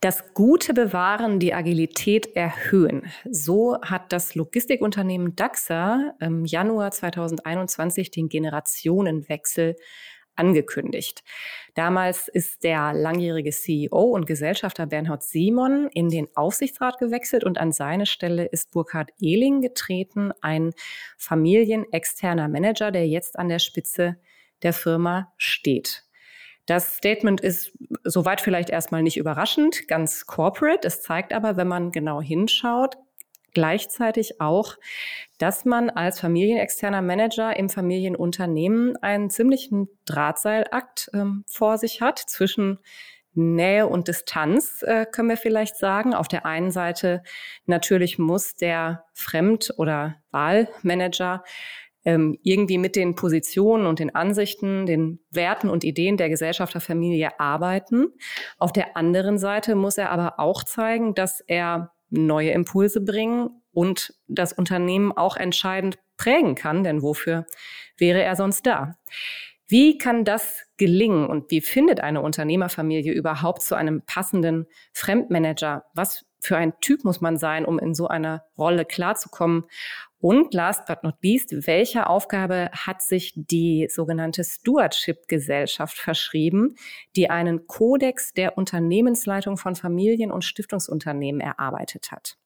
Das Gute bewahren, die Agilität erhöhen. So hat das Logistikunternehmen DAXA im Januar 2021 den Generationenwechsel angekündigt. Damals ist der langjährige CEO und Gesellschafter Bernhard Simon in den Aufsichtsrat gewechselt und an seine Stelle ist Burkhard Ehling getreten, ein familienexterner Manager, der jetzt an der Spitze der Firma steht. Das Statement ist soweit vielleicht erstmal nicht überraschend, ganz corporate. Es zeigt aber, wenn man genau hinschaut, gleichzeitig auch, dass man als familienexterner Manager im Familienunternehmen einen ziemlichen Drahtseilakt ähm, vor sich hat zwischen Nähe und Distanz, äh, können wir vielleicht sagen. Auf der einen Seite natürlich muss der Fremd- oder Wahlmanager ähm, irgendwie mit den Positionen und den Ansichten, den Werten und Ideen der Gesellschafterfamilie arbeiten. Auf der anderen Seite muss er aber auch zeigen, dass er neue Impulse bringen und das Unternehmen auch entscheidend prägen kann, denn wofür wäre er sonst da? Wie kann das gelingen und wie findet eine Unternehmerfamilie überhaupt zu einem passenden Fremdmanager? Was für ein Typ muss man sein, um in so einer Rolle klarzukommen? Und last but not least, welche Aufgabe hat sich die sogenannte Stewardship-Gesellschaft verschrieben, die einen Kodex der Unternehmensleitung von Familien- und Stiftungsunternehmen erarbeitet hat?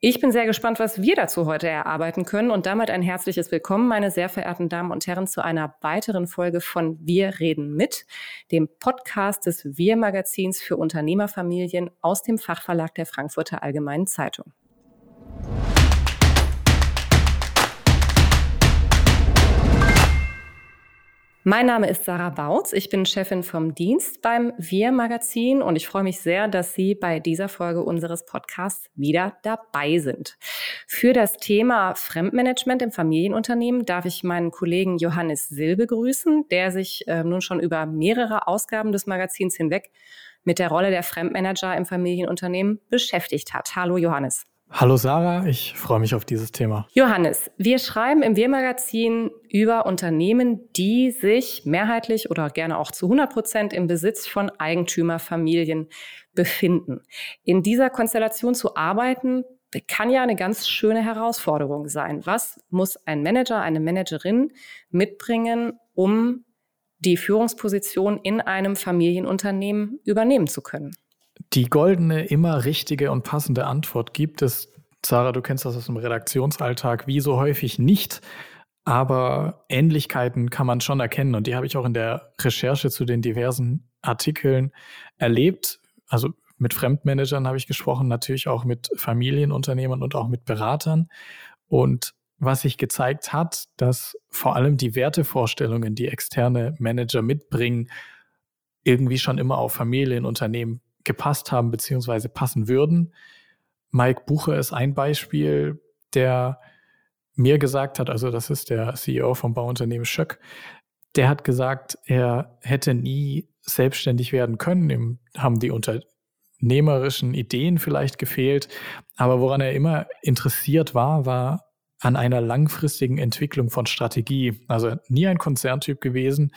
Ich bin sehr gespannt, was wir dazu heute erarbeiten können und damit ein herzliches Willkommen, meine sehr verehrten Damen und Herren, zu einer weiteren Folge von Wir reden mit, dem Podcast des Wir Magazins für Unternehmerfamilien aus dem Fachverlag der Frankfurter Allgemeinen Zeitung. Mein Name ist Sarah Bautz. Ich bin Chefin vom Dienst beim Wir Magazin und ich freue mich sehr, dass Sie bei dieser Folge unseres Podcasts wieder dabei sind. Für das Thema Fremdmanagement im Familienunternehmen darf ich meinen Kollegen Johannes Silbe grüßen, der sich äh, nun schon über mehrere Ausgaben des Magazins hinweg mit der Rolle der Fremdmanager im Familienunternehmen beschäftigt hat. Hallo Johannes. Hallo Sarah, ich freue mich auf dieses Thema. Johannes, wir schreiben im Wir-Magazin über Unternehmen, die sich mehrheitlich oder gerne auch zu 100 Prozent im Besitz von Eigentümerfamilien befinden. In dieser Konstellation zu arbeiten, kann ja eine ganz schöne Herausforderung sein. Was muss ein Manager, eine Managerin mitbringen, um die Führungsposition in einem Familienunternehmen übernehmen zu können? Die goldene, immer richtige und passende Antwort gibt es, Sarah, du kennst das aus dem Redaktionsalltag, wie so häufig nicht. Aber Ähnlichkeiten kann man schon erkennen und die habe ich auch in der Recherche zu den diversen Artikeln erlebt. Also mit Fremdmanagern habe ich gesprochen, natürlich auch mit Familienunternehmern und auch mit Beratern. Und was sich gezeigt hat, dass vor allem die Wertevorstellungen, die externe Manager mitbringen, irgendwie schon immer auf Familienunternehmen gepasst haben beziehungsweise passen würden. Mike Bucher ist ein Beispiel, der mir gesagt hat, also das ist der CEO vom Bauunternehmen Schöck, der hat gesagt, er hätte nie selbstständig werden können. Ihm haben die unternehmerischen Ideen vielleicht gefehlt, aber woran er immer interessiert war, war an einer langfristigen Entwicklung von Strategie. Also nie ein Konzerntyp gewesen,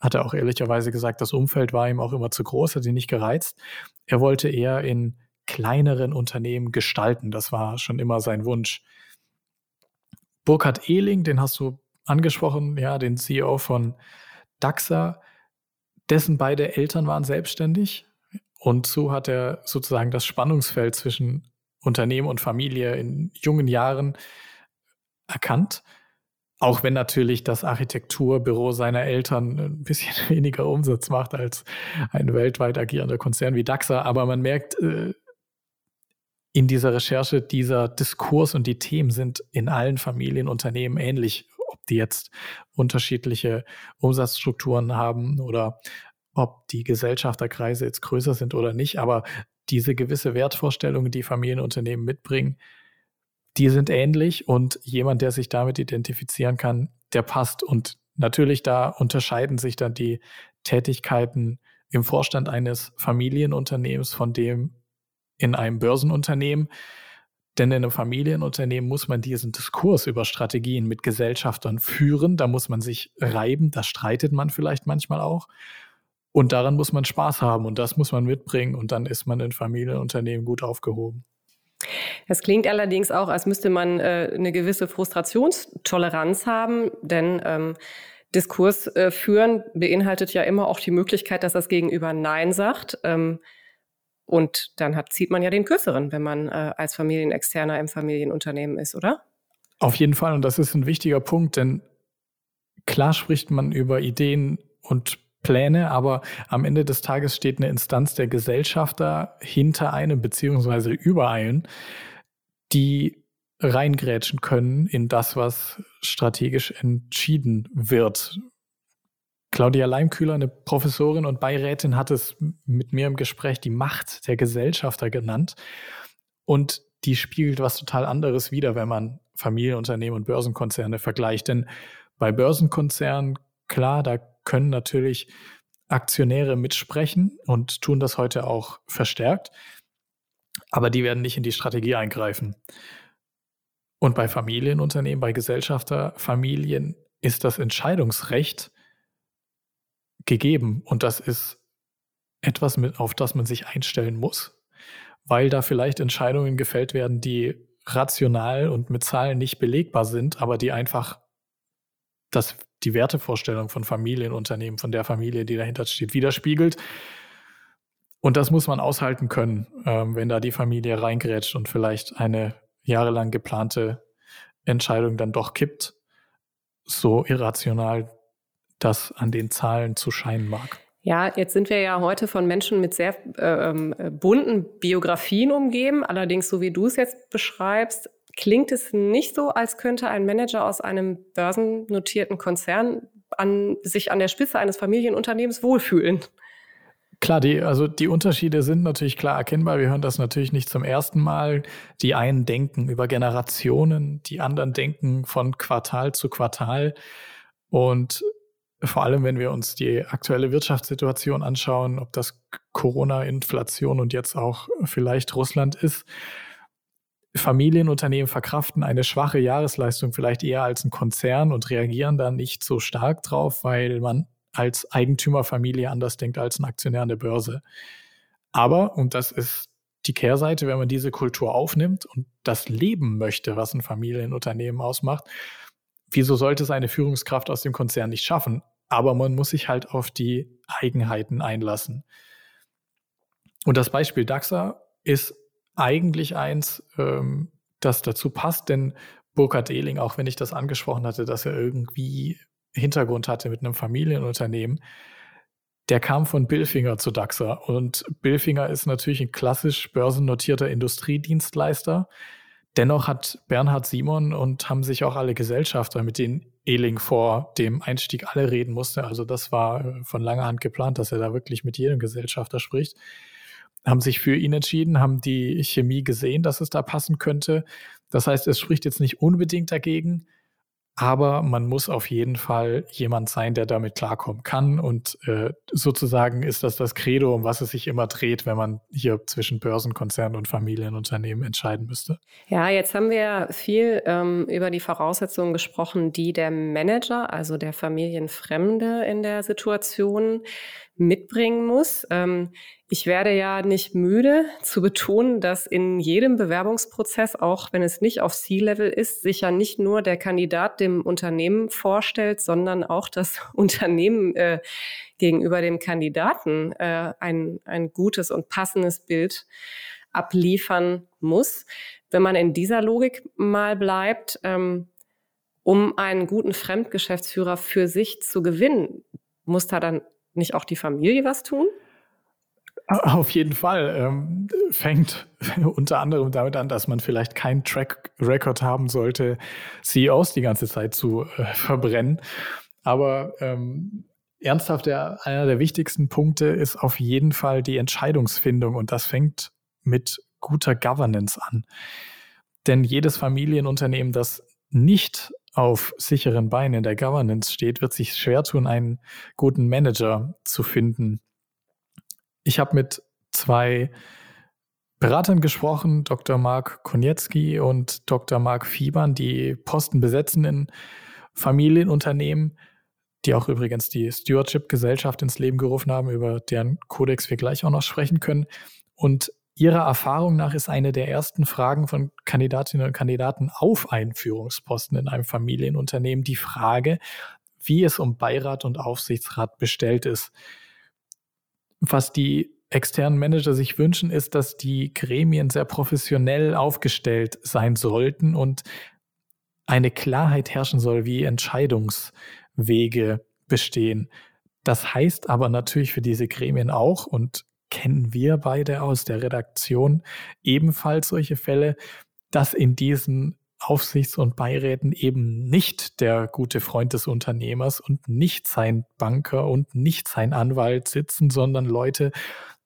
hat er auch ehrlicherweise gesagt, das Umfeld war ihm auch immer zu groß, hat ihn nicht gereizt. Er wollte eher in kleineren Unternehmen gestalten. Das war schon immer sein Wunsch. Burkhard Ehling, den hast du angesprochen, ja, den CEO von DAXA, dessen beide Eltern waren selbstständig. Und so hat er sozusagen das Spannungsfeld zwischen Unternehmen und Familie in jungen Jahren erkannt auch wenn natürlich das Architekturbüro seiner Eltern ein bisschen weniger Umsatz macht als ein weltweit agierender Konzern wie DAXA. Aber man merkt äh, in dieser Recherche, dieser Diskurs und die Themen sind in allen Familienunternehmen ähnlich. Ob die jetzt unterschiedliche Umsatzstrukturen haben oder ob die Gesellschafterkreise jetzt größer sind oder nicht. Aber diese gewisse Wertvorstellungen, die Familienunternehmen mitbringen, die sind ähnlich und jemand, der sich damit identifizieren kann, der passt. Und natürlich da unterscheiden sich dann die Tätigkeiten im Vorstand eines Familienunternehmens von dem in einem Börsenunternehmen. Denn in einem Familienunternehmen muss man diesen Diskurs über Strategien mit Gesellschaftern führen. Da muss man sich reiben, da streitet man vielleicht manchmal auch. Und daran muss man Spaß haben und das muss man mitbringen und dann ist man in Familienunternehmen gut aufgehoben. Es klingt allerdings auch, als müsste man äh, eine gewisse Frustrationstoleranz haben, denn ähm, Diskurs äh, führen beinhaltet ja immer auch die Möglichkeit, dass das Gegenüber Nein sagt. Ähm, und dann hat, zieht man ja den Kürzeren, wenn man äh, als Familienexterner im Familienunternehmen ist, oder? Auf jeden Fall. Und das ist ein wichtiger Punkt, denn klar spricht man über Ideen und Pläne, aber am Ende des Tages steht eine Instanz der Gesellschafter hinter einem beziehungsweise über einen, die reingrätschen können in das, was strategisch entschieden wird. Claudia Leimkühler, eine Professorin und Beirätin, hat es mit mir im Gespräch die Macht der Gesellschafter genannt. Und die spiegelt was total anderes wider, wenn man Familienunternehmen und Börsenkonzerne vergleicht. Denn bei Börsenkonzernen, klar, da können natürlich Aktionäre mitsprechen und tun das heute auch verstärkt, aber die werden nicht in die Strategie eingreifen. Und bei Familienunternehmen, bei Gesellschafterfamilien ist das Entscheidungsrecht gegeben und das ist etwas, mit, auf das man sich einstellen muss, weil da vielleicht Entscheidungen gefällt werden, die rational und mit Zahlen nicht belegbar sind, aber die einfach das die Wertevorstellung von Familienunternehmen, von der Familie, die dahinter steht, widerspiegelt. Und das muss man aushalten können, ähm, wenn da die Familie reingrätscht und vielleicht eine jahrelang geplante Entscheidung dann doch kippt, so irrational das an den Zahlen zu scheinen mag. Ja, jetzt sind wir ja heute von Menschen mit sehr äh, ähm, bunten Biografien umgeben. Allerdings, so wie du es jetzt beschreibst, klingt es nicht so, als könnte ein Manager aus einem börsennotierten Konzern an, sich an der Spitze eines Familienunternehmens wohlfühlen. Klar, die, also die Unterschiede sind natürlich klar erkennbar. Wir hören das natürlich nicht zum ersten Mal. Die einen denken über Generationen, die anderen denken von Quartal zu Quartal. Und vor allem, wenn wir uns die aktuelle Wirtschaftssituation anschauen, ob das Corona, Inflation und jetzt auch vielleicht Russland ist, Familienunternehmen verkraften eine schwache Jahresleistung vielleicht eher als ein Konzern und reagieren dann nicht so stark drauf, weil man als Eigentümerfamilie anders denkt als ein Aktionär an der Börse. Aber, und das ist die Kehrseite, wenn man diese Kultur aufnimmt und das Leben möchte, was ein Familienunternehmen ausmacht, wieso sollte es eine Führungskraft aus dem Konzern nicht schaffen? Aber man muss sich halt auf die Eigenheiten einlassen. Und das Beispiel DAXA ist eigentlich eins, ähm, das dazu passt, denn Burkhard Ehling, auch wenn ich das angesprochen hatte, dass er irgendwie Hintergrund hatte mit einem Familienunternehmen, der kam von Billfinger zu DAXA. Und Billfinger ist natürlich ein klassisch börsennotierter Industriedienstleister. Dennoch hat Bernhard Simon und haben sich auch alle Gesellschafter, mit denen Ehling vor dem Einstieg alle reden musste, also das war äh, von langer Hand geplant, dass er da wirklich mit jedem Gesellschafter spricht, haben sich für ihn entschieden, haben die Chemie gesehen, dass es da passen könnte. Das heißt, es spricht jetzt nicht unbedingt dagegen, aber man muss auf jeden Fall jemand sein, der damit klarkommen kann. Und äh, sozusagen ist das das Credo, um was es sich immer dreht, wenn man hier zwischen Börsenkonzernen und Familienunternehmen entscheiden müsste. Ja, jetzt haben wir viel ähm, über die Voraussetzungen gesprochen, die der Manager, also der Familienfremde in der Situation mitbringen muss. Ähm, ich werde ja nicht müde zu betonen, dass in jedem Bewerbungsprozess, auch wenn es nicht auf C-Level ist, sich ja nicht nur der Kandidat dem Unternehmen vorstellt, sondern auch das Unternehmen äh, gegenüber dem Kandidaten äh, ein, ein gutes und passendes Bild abliefern muss. Wenn man in dieser Logik mal bleibt, ähm, um einen guten Fremdgeschäftsführer für sich zu gewinnen, muss da dann nicht auch die Familie was tun? Auf jeden Fall. Ähm, fängt unter anderem damit an, dass man vielleicht keinen Track Record haben sollte, CEOs die ganze Zeit zu äh, verbrennen. Aber ähm, ernsthaft, der, einer der wichtigsten Punkte ist auf jeden Fall die Entscheidungsfindung und das fängt mit guter Governance an. Denn jedes Familienunternehmen, das nicht auf sicheren Beinen in der Governance steht, wird sich schwer tun, einen guten Manager zu finden ich habe mit zwei Beratern gesprochen, Dr. Mark Konietzki und Dr. Mark Fiebern, die Posten besetzen in Familienunternehmen. die auch übrigens die Stewardship-Gesellschaft ins Leben gerufen haben, über deren Kodex wir gleich auch noch sprechen können. Und Ihrer Erfahrung nach ist eine der ersten Fragen von Kandidatinnen und Kandidaten auf einen Führungsposten in einem Familienunternehmen die Frage, wie es um Beirat und Aufsichtsrat bestellt ist. Was die externen Manager sich wünschen, ist, dass die Gremien sehr professionell aufgestellt sein sollten und eine Klarheit herrschen soll, wie Entscheidungswege bestehen. Das heißt aber natürlich für diese Gremien auch, und kennen wir beide aus der Redaktion ebenfalls solche Fälle, dass in diesen Aufsichts- und Beiräten eben nicht der gute Freund des Unternehmers und nicht sein Banker und nicht sein Anwalt sitzen, sondern Leute,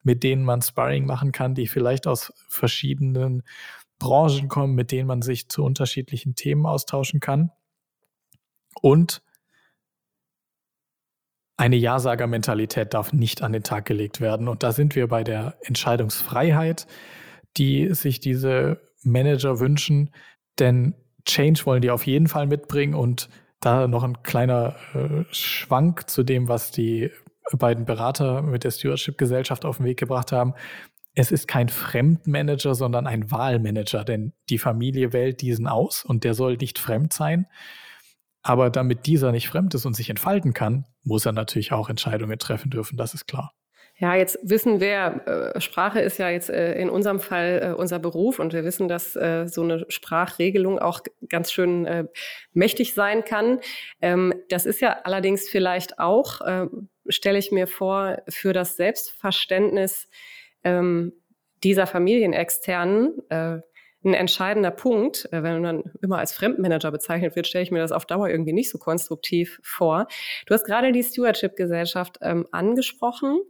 mit denen man Sparring machen kann, die vielleicht aus verschiedenen Branchen kommen, mit denen man sich zu unterschiedlichen Themen austauschen kann. Und eine Ja-Sager-Mentalität darf nicht an den Tag gelegt werden. Und da sind wir bei der Entscheidungsfreiheit, die sich diese Manager wünschen. Denn Change wollen die auf jeden Fall mitbringen. Und da noch ein kleiner äh, Schwank zu dem, was die beiden Berater mit der Stewardship-Gesellschaft auf den Weg gebracht haben. Es ist kein Fremdmanager, sondern ein Wahlmanager, denn die Familie wählt diesen aus und der soll nicht fremd sein. Aber damit dieser nicht fremd ist und sich entfalten kann, muss er natürlich auch Entscheidungen treffen dürfen, das ist klar. Ja, jetzt wissen wir, äh, Sprache ist ja jetzt äh, in unserem Fall äh, unser Beruf und wir wissen, dass so eine Sprachregelung auch ganz schön mächtig sein kann. Ähm, das ist ja allerdings vielleicht auch, stelle ich mir vor, für das Selbstverständnis ähm, dieser Familienexternen ein entscheidender Punkt. Äh, wenn man immer als Fremdmanager bezeichnet wird, stelle ich mir das auf Dauer irgendwie nicht so konstruktiv vor. Du hast gerade die Stewardship-Gesellschaft ähm, angesprochen.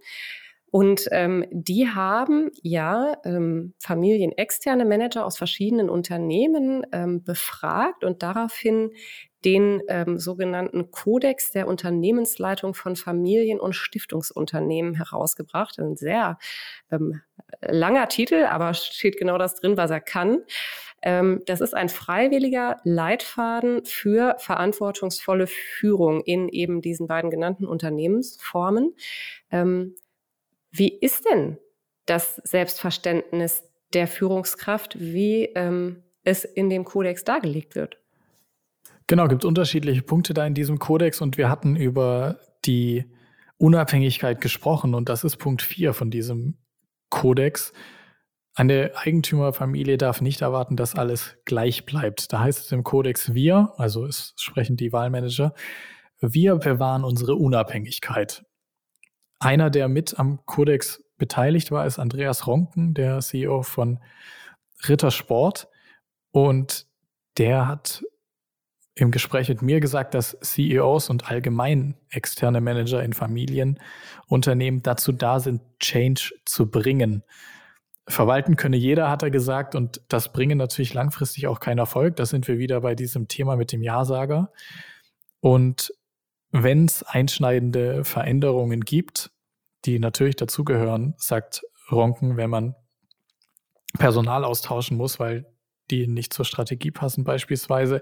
Und ähm, die haben ja ähm, familienexterne Manager aus verschiedenen Unternehmen ähm, befragt und daraufhin den ähm, sogenannten Kodex der Unternehmensleitung von Familien- und Stiftungsunternehmen herausgebracht. Ein sehr ähm, langer Titel, aber steht genau das drin, was er kann. Ähm, das ist ein freiwilliger Leitfaden für verantwortungsvolle Führung in eben diesen beiden genannten Unternehmensformen. Ähm, wie ist denn das Selbstverständnis der Führungskraft, wie ähm, es in dem Kodex dargelegt wird? Genau, gibt unterschiedliche Punkte da in diesem Kodex und wir hatten über die Unabhängigkeit gesprochen und das ist Punkt 4 von diesem Kodex. Eine Eigentümerfamilie darf nicht erwarten, dass alles gleich bleibt. Da heißt es im Kodex wir, also es sprechen die Wahlmanager, wir bewahren unsere Unabhängigkeit. Einer, der mit am Kodex beteiligt war, ist Andreas Ronken, der CEO von Rittersport. Und der hat im Gespräch mit mir gesagt, dass CEOs und allgemein externe Manager in Familienunternehmen dazu da sind, Change zu bringen. Verwalten könne jeder, hat er gesagt, und das bringe natürlich langfristig auch keinen Erfolg. Da sind wir wieder bei diesem Thema mit dem Ja-Sager. Und wenn es einschneidende Veränderungen gibt, die natürlich dazugehören, sagt Ronken, wenn man Personal austauschen muss, weil die nicht zur Strategie passen beispielsweise,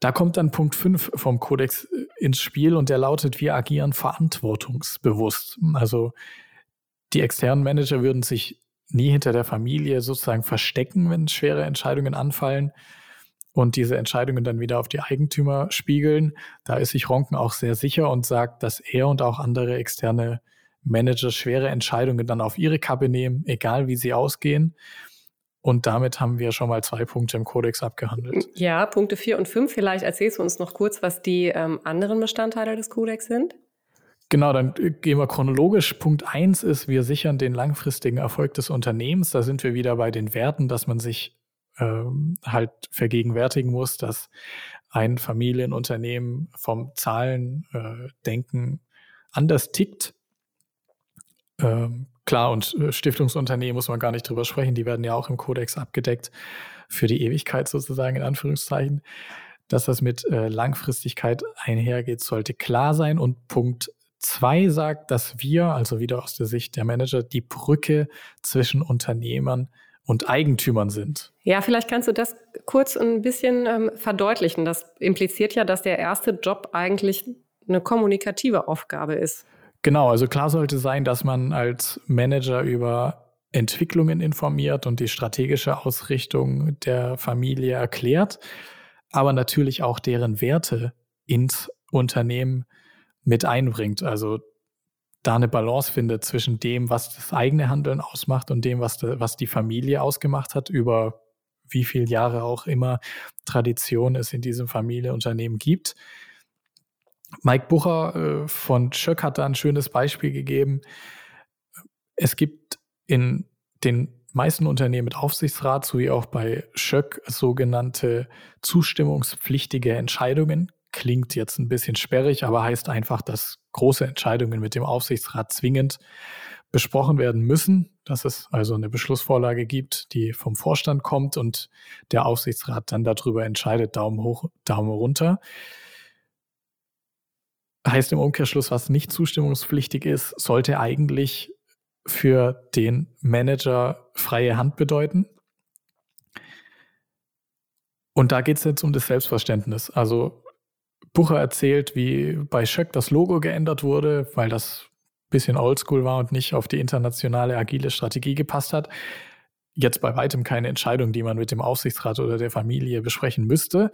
da kommt dann Punkt 5 vom Kodex äh, ins Spiel und der lautet, wir agieren verantwortungsbewusst. Also die externen Manager würden sich nie hinter der Familie sozusagen verstecken, wenn schwere Entscheidungen anfallen und diese Entscheidungen dann wieder auf die Eigentümer spiegeln. Da ist sich Ronken auch sehr sicher und sagt, dass er und auch andere externe Manager schwere Entscheidungen dann auf ihre Kappe nehmen, egal wie sie ausgehen. Und damit haben wir schon mal zwei Punkte im Kodex abgehandelt. Ja, Punkte vier und fünf. Vielleicht erzählst du uns noch kurz, was die ähm, anderen Bestandteile des Kodex sind. Genau, dann äh, gehen wir chronologisch. Punkt eins ist, wir sichern den langfristigen Erfolg des Unternehmens. Da sind wir wieder bei den Werten, dass man sich ähm, halt vergegenwärtigen muss, dass ein Familienunternehmen vom Zahlendenken äh, anders tickt. Ähm, Klar, und äh, Stiftungsunternehmen muss man gar nicht drüber sprechen, die werden ja auch im Kodex abgedeckt für die Ewigkeit sozusagen in Anführungszeichen. Dass das mit äh, Langfristigkeit einhergeht, sollte klar sein. Und Punkt zwei sagt, dass wir, also wieder aus der Sicht der Manager, die Brücke zwischen Unternehmern und Eigentümern sind. Ja, vielleicht kannst du das kurz ein bisschen ähm, verdeutlichen. Das impliziert ja, dass der erste Job eigentlich eine kommunikative Aufgabe ist. Genau, also klar sollte sein, dass man als Manager über Entwicklungen informiert und die strategische Ausrichtung der Familie erklärt, aber natürlich auch deren Werte ins Unternehmen mit einbringt. Also da eine Balance findet zwischen dem, was das eigene Handeln ausmacht und dem, was, de, was die Familie ausgemacht hat, über wie viele Jahre auch immer Tradition es in diesem Familienunternehmen gibt. Mike Bucher äh, von Schöck hat da ein schönes Beispiel gegeben. Es gibt in den meisten Unternehmen mit Aufsichtsrat sowie auch bei Schöck sogenannte zustimmungspflichtige Entscheidungen. Klingt jetzt ein bisschen sperrig, aber heißt einfach, dass große Entscheidungen mit dem Aufsichtsrat zwingend besprochen werden müssen, dass es also eine Beschlussvorlage gibt, die vom Vorstand kommt und der Aufsichtsrat dann darüber entscheidet, Daumen hoch, Daumen runter. Heißt im Umkehrschluss, was nicht zustimmungspflichtig ist, sollte eigentlich für den Manager freie Hand bedeuten. Und da geht es jetzt um das Selbstverständnis. Also Bucher erzählt, wie bei Schöck das Logo geändert wurde, weil das ein bisschen oldschool war und nicht auf die internationale agile Strategie gepasst hat. Jetzt bei weitem keine Entscheidung, die man mit dem Aufsichtsrat oder der Familie besprechen müsste.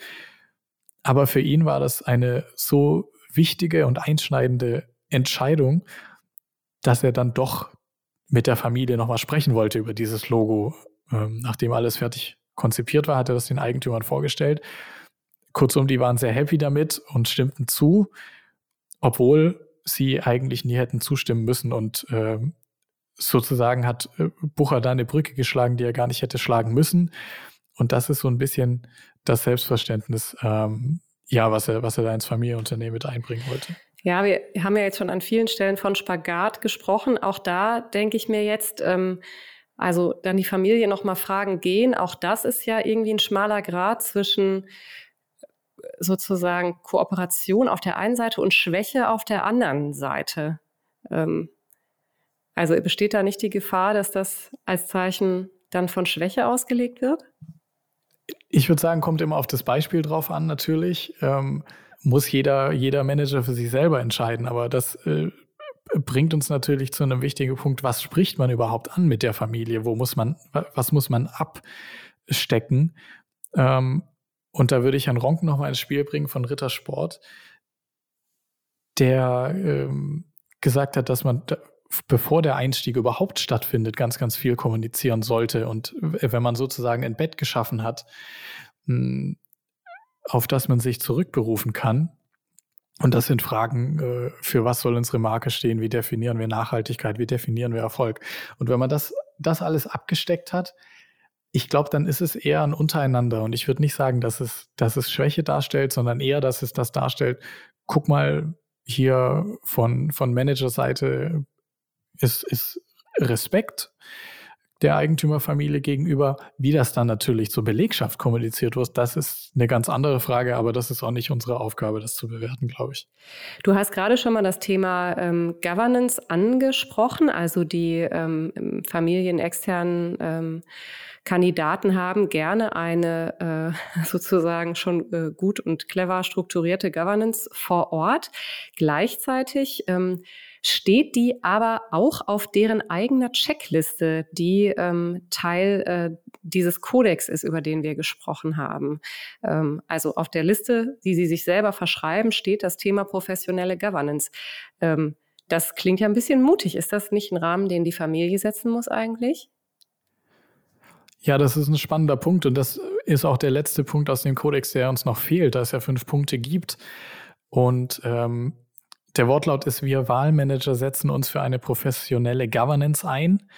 Aber für ihn war das eine so wichtige und einschneidende Entscheidung, dass er dann doch mit der Familie nochmal sprechen wollte über dieses Logo. Ähm, nachdem alles fertig konzipiert war, hat er das den Eigentümern vorgestellt. Kurzum, die waren sehr happy damit und stimmten zu, obwohl sie eigentlich nie hätten zustimmen müssen. Und äh, sozusagen hat äh, Bucher da eine Brücke geschlagen, die er gar nicht hätte schlagen müssen. Und das ist so ein bisschen das Selbstverständnis, ähm, ja, was er, was er da ins Familienunternehmen mit einbringen wollte. Ja, wir haben ja jetzt schon an vielen Stellen von Spagat gesprochen. Auch da denke ich mir jetzt, ähm, also dann die Familie nochmal fragen gehen. Auch das ist ja irgendwie ein schmaler Grad zwischen äh, sozusagen Kooperation auf der einen Seite und Schwäche auf der anderen Seite. Ähm, also besteht da nicht die Gefahr, dass das als Zeichen dann von Schwäche ausgelegt wird? Ich würde sagen, kommt immer auf das Beispiel drauf an, natürlich. Ähm, muss jeder, jeder Manager für sich selber entscheiden. Aber das äh, bringt uns natürlich zu einem wichtigen Punkt. Was spricht man überhaupt an mit der Familie? Wo muss man, was muss man abstecken? Ähm, und da würde ich Herrn Ronken nochmal ins Spiel bringen von Rittersport, der ähm, gesagt hat, dass man, bevor der Einstieg überhaupt stattfindet, ganz, ganz viel kommunizieren sollte. Und wenn man sozusagen ein Bett geschaffen hat, hm, auf das man sich zurückberufen kann. Und das sind Fragen, äh, für was soll unsere Marke stehen? Wie definieren wir Nachhaltigkeit? Wie definieren wir Erfolg? Und wenn man das, das alles abgesteckt hat, ich glaube, dann ist es eher ein Untereinander. Und ich würde nicht sagen, dass es, dass es Schwäche darstellt, sondern eher, dass es das darstellt. Guck mal, hier von, von Managerseite ist, ist Respekt der Eigentümerfamilie gegenüber. Wie das dann natürlich zur Belegschaft kommuniziert wird, das ist eine ganz andere Frage, aber das ist auch nicht unsere Aufgabe, das zu bewerten, glaube ich. Du hast gerade schon mal das Thema ähm, Governance angesprochen, also die ähm, familienexternen ähm, Kandidaten haben gerne eine äh, sozusagen schon äh, gut und clever strukturierte Governance vor Ort. Gleichzeitig ähm, steht die aber auch auf deren eigener Checkliste, die ähm, Teil äh, dieses Kodex ist, über den wir gesprochen haben. Ähm, also auf der Liste, die sie sich selber verschreiben, steht das Thema professionelle Governance. Ähm, das klingt ja ein bisschen mutig. Ist das nicht ein Rahmen, den die Familie setzen muss eigentlich? Ja, das ist ein spannender Punkt und das ist auch der letzte Punkt aus dem Kodex, der uns noch fehlt, da es ja fünf Punkte gibt. Und ähm, der Wortlaut ist, wir Wahlmanager setzen uns für eine professionelle Governance ein.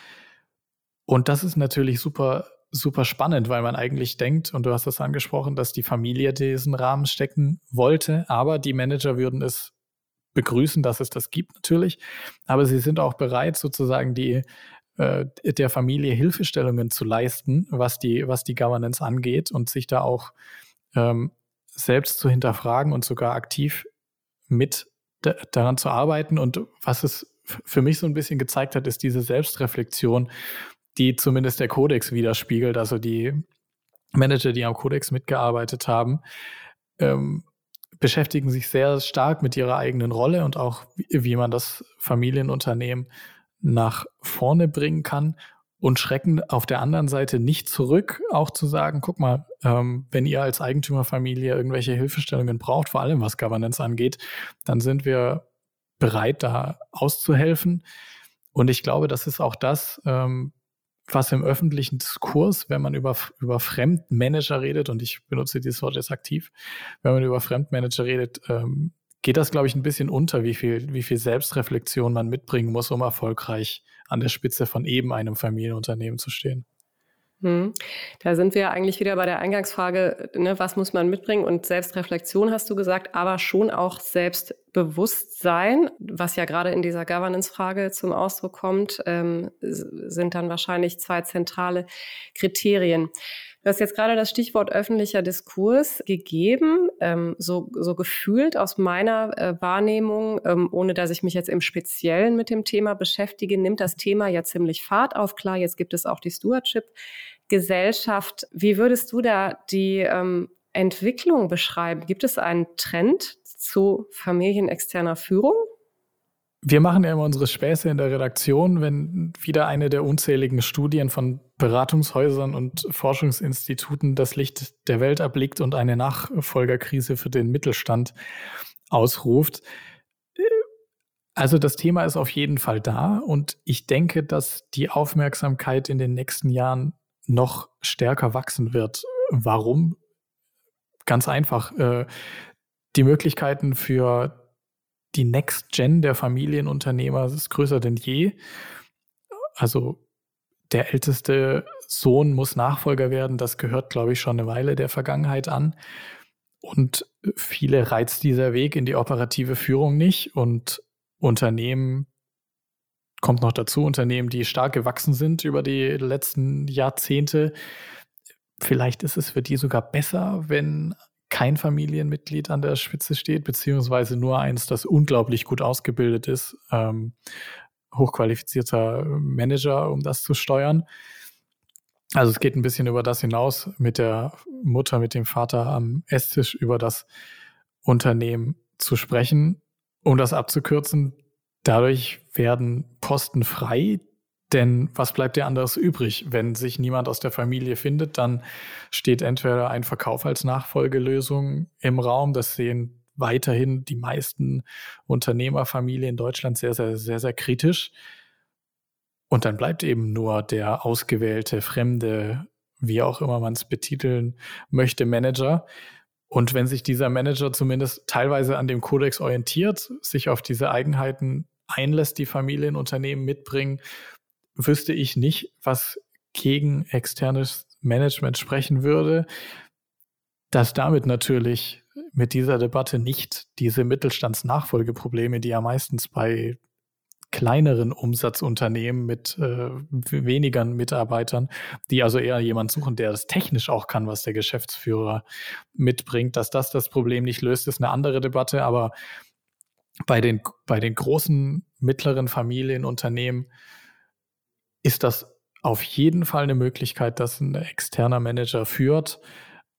Und das ist natürlich super, super spannend, weil man eigentlich denkt, und du hast das angesprochen, dass die Familie diesen Rahmen stecken wollte, aber die Manager würden es begrüßen, dass es das gibt natürlich. Aber sie sind auch bereit, sozusagen die äh, der Familie Hilfestellungen zu leisten, was die, was die Governance angeht und sich da auch ähm, selbst zu hinterfragen und sogar aktiv mit daran zu arbeiten. Und was es für mich so ein bisschen gezeigt hat, ist diese Selbstreflexion, die zumindest der Kodex widerspiegelt. Also die Manager, die am Kodex mitgearbeitet haben, ähm, beschäftigen sich sehr stark mit ihrer eigenen Rolle und auch, wie man das Familienunternehmen nach vorne bringen kann und schrecken auf der anderen Seite nicht zurück, auch zu sagen, guck mal, ähm, wenn ihr als Eigentümerfamilie irgendwelche Hilfestellungen braucht, vor allem was Governance angeht, dann sind wir bereit, da auszuhelfen. Und ich glaube, das ist auch das, ähm, was im öffentlichen Diskurs, wenn man über, über Fremdmanager redet, und ich benutze dieses Wort jetzt aktiv, wenn man über Fremdmanager redet, ähm, geht das, glaube ich, ein bisschen unter, wie viel, wie viel Selbstreflexion man mitbringen muss, um erfolgreich an der Spitze von eben einem Familienunternehmen zu stehen. Hm. Da sind wir eigentlich wieder bei der Eingangsfrage, ne, was muss man mitbringen? Und Selbstreflexion hast du gesagt, aber schon auch Selbstbewusstsein, was ja gerade in dieser Governance-Frage zum Ausdruck kommt, ähm, sind dann wahrscheinlich zwei zentrale Kriterien. Du hast jetzt gerade das Stichwort öffentlicher Diskurs gegeben, ähm, so, so gefühlt aus meiner äh, Wahrnehmung, ähm, ohne dass ich mich jetzt im Speziellen mit dem Thema beschäftige, nimmt das Thema ja ziemlich Fahrt auf. Klar, jetzt gibt es auch die Stewardship-Gesellschaft. Wie würdest du da die ähm, Entwicklung beschreiben? Gibt es einen Trend zu familienexterner Führung? Wir machen ja immer unsere Späße in der Redaktion, wenn wieder eine der unzähligen Studien von Beratungshäusern und Forschungsinstituten das Licht der Welt erblickt und eine Nachfolgerkrise für den Mittelstand ausruft. Also das Thema ist auf jeden Fall da und ich denke, dass die Aufmerksamkeit in den nächsten Jahren noch stärker wachsen wird. Warum? Ganz einfach. Äh, die Möglichkeiten für die Next Gen der Familienunternehmer ist größer denn je. Also der älteste Sohn muss Nachfolger werden. Das gehört, glaube ich, schon eine Weile der Vergangenheit an. Und viele reizt dieser Weg in die operative Führung nicht. Und Unternehmen, kommt noch dazu, Unternehmen, die stark gewachsen sind über die letzten Jahrzehnte. Vielleicht ist es für die sogar besser, wenn kein Familienmitglied an der Spitze steht, beziehungsweise nur eins, das unglaublich gut ausgebildet ist, ähm, hochqualifizierter Manager, um das zu steuern. Also es geht ein bisschen über das hinaus, mit der Mutter, mit dem Vater am Esstisch über das Unternehmen zu sprechen. Um das abzukürzen, dadurch werden Posten frei, denn was bleibt dir anderes übrig? Wenn sich niemand aus der Familie findet, dann steht entweder ein Verkauf als Nachfolgelösung im Raum. Das sehen weiterhin die meisten Unternehmerfamilien in Deutschland sehr, sehr, sehr, sehr kritisch. Und dann bleibt eben nur der ausgewählte, fremde, wie auch immer man es betiteln möchte, Manager. Und wenn sich dieser Manager zumindest teilweise an dem Kodex orientiert, sich auf diese Eigenheiten einlässt, die Familienunternehmen mitbringen, wüsste ich nicht, was gegen externes Management sprechen würde, dass damit natürlich mit dieser Debatte nicht diese Mittelstandsnachfolgeprobleme, die ja meistens bei kleineren Umsatzunternehmen mit äh, weniger Mitarbeitern, die also eher jemand suchen, der das technisch auch kann, was der Geschäftsführer mitbringt, dass das das Problem nicht löst, ist eine andere Debatte. Aber bei den, bei den großen, mittleren Familienunternehmen ist das auf jeden Fall eine Möglichkeit, dass ein externer Manager führt.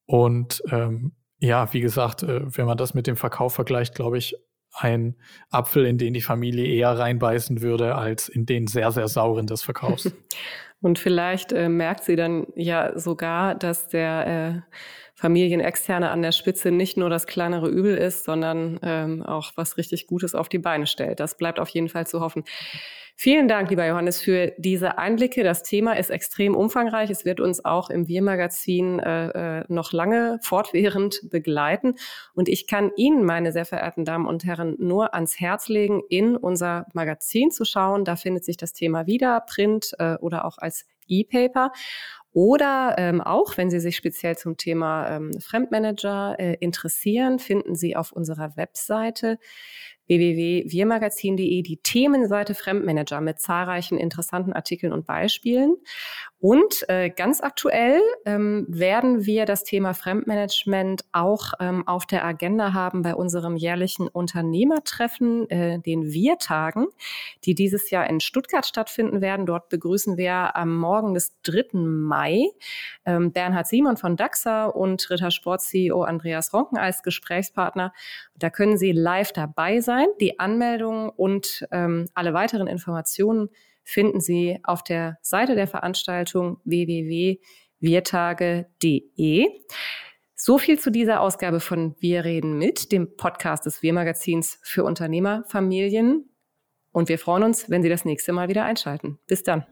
Und ähm, ja, wie gesagt, äh, wenn man das mit dem Verkauf vergleicht, glaube ich, ein Apfel, in den die Familie eher reinbeißen würde, als in den sehr, sehr sauren des Verkaufs. Und vielleicht äh, merkt sie dann ja sogar, dass der äh, Familienexterne an der Spitze nicht nur das kleinere Übel ist, sondern ähm, auch was richtig Gutes auf die Beine stellt. Das bleibt auf jeden Fall zu hoffen. Vielen Dank, lieber Johannes, für diese Einblicke. Das Thema ist extrem umfangreich. Es wird uns auch im Wir-Magazin äh, äh, noch lange fortwährend begleiten. Und ich kann Ihnen, meine sehr verehrten Damen und Herren, nur ans Herz legen, in unser Magazin zu schauen. Da findet sich das Thema wieder, Print äh, oder auch als E-Paper. Oder ähm, auch, wenn Sie sich speziell zum Thema ähm, Fremdmanager äh, interessieren, finden Sie auf unserer Webseite www.wirmagazin.de die Themenseite Fremdmanager mit zahlreichen interessanten Artikeln und Beispielen. Und äh, ganz aktuell ähm, werden wir das Thema Fremdmanagement auch ähm, auf der Agenda haben bei unserem jährlichen Unternehmertreffen, äh, den Wir-Tagen, die dieses Jahr in Stuttgart stattfinden werden. Dort begrüßen wir am Morgen des 3. Mai ähm, Bernhard Simon von DAXA und Ritter Sport CEO Andreas Ronken als Gesprächspartner. Da können Sie live dabei sein. Die Anmeldung und ähm, alle weiteren Informationen finden Sie auf der Seite der Veranstaltung www.wirtage.de. So viel zu dieser Ausgabe von Wir reden mit, dem Podcast des Wir-Magazins für Unternehmerfamilien. Und wir freuen uns, wenn Sie das nächste Mal wieder einschalten. Bis dann.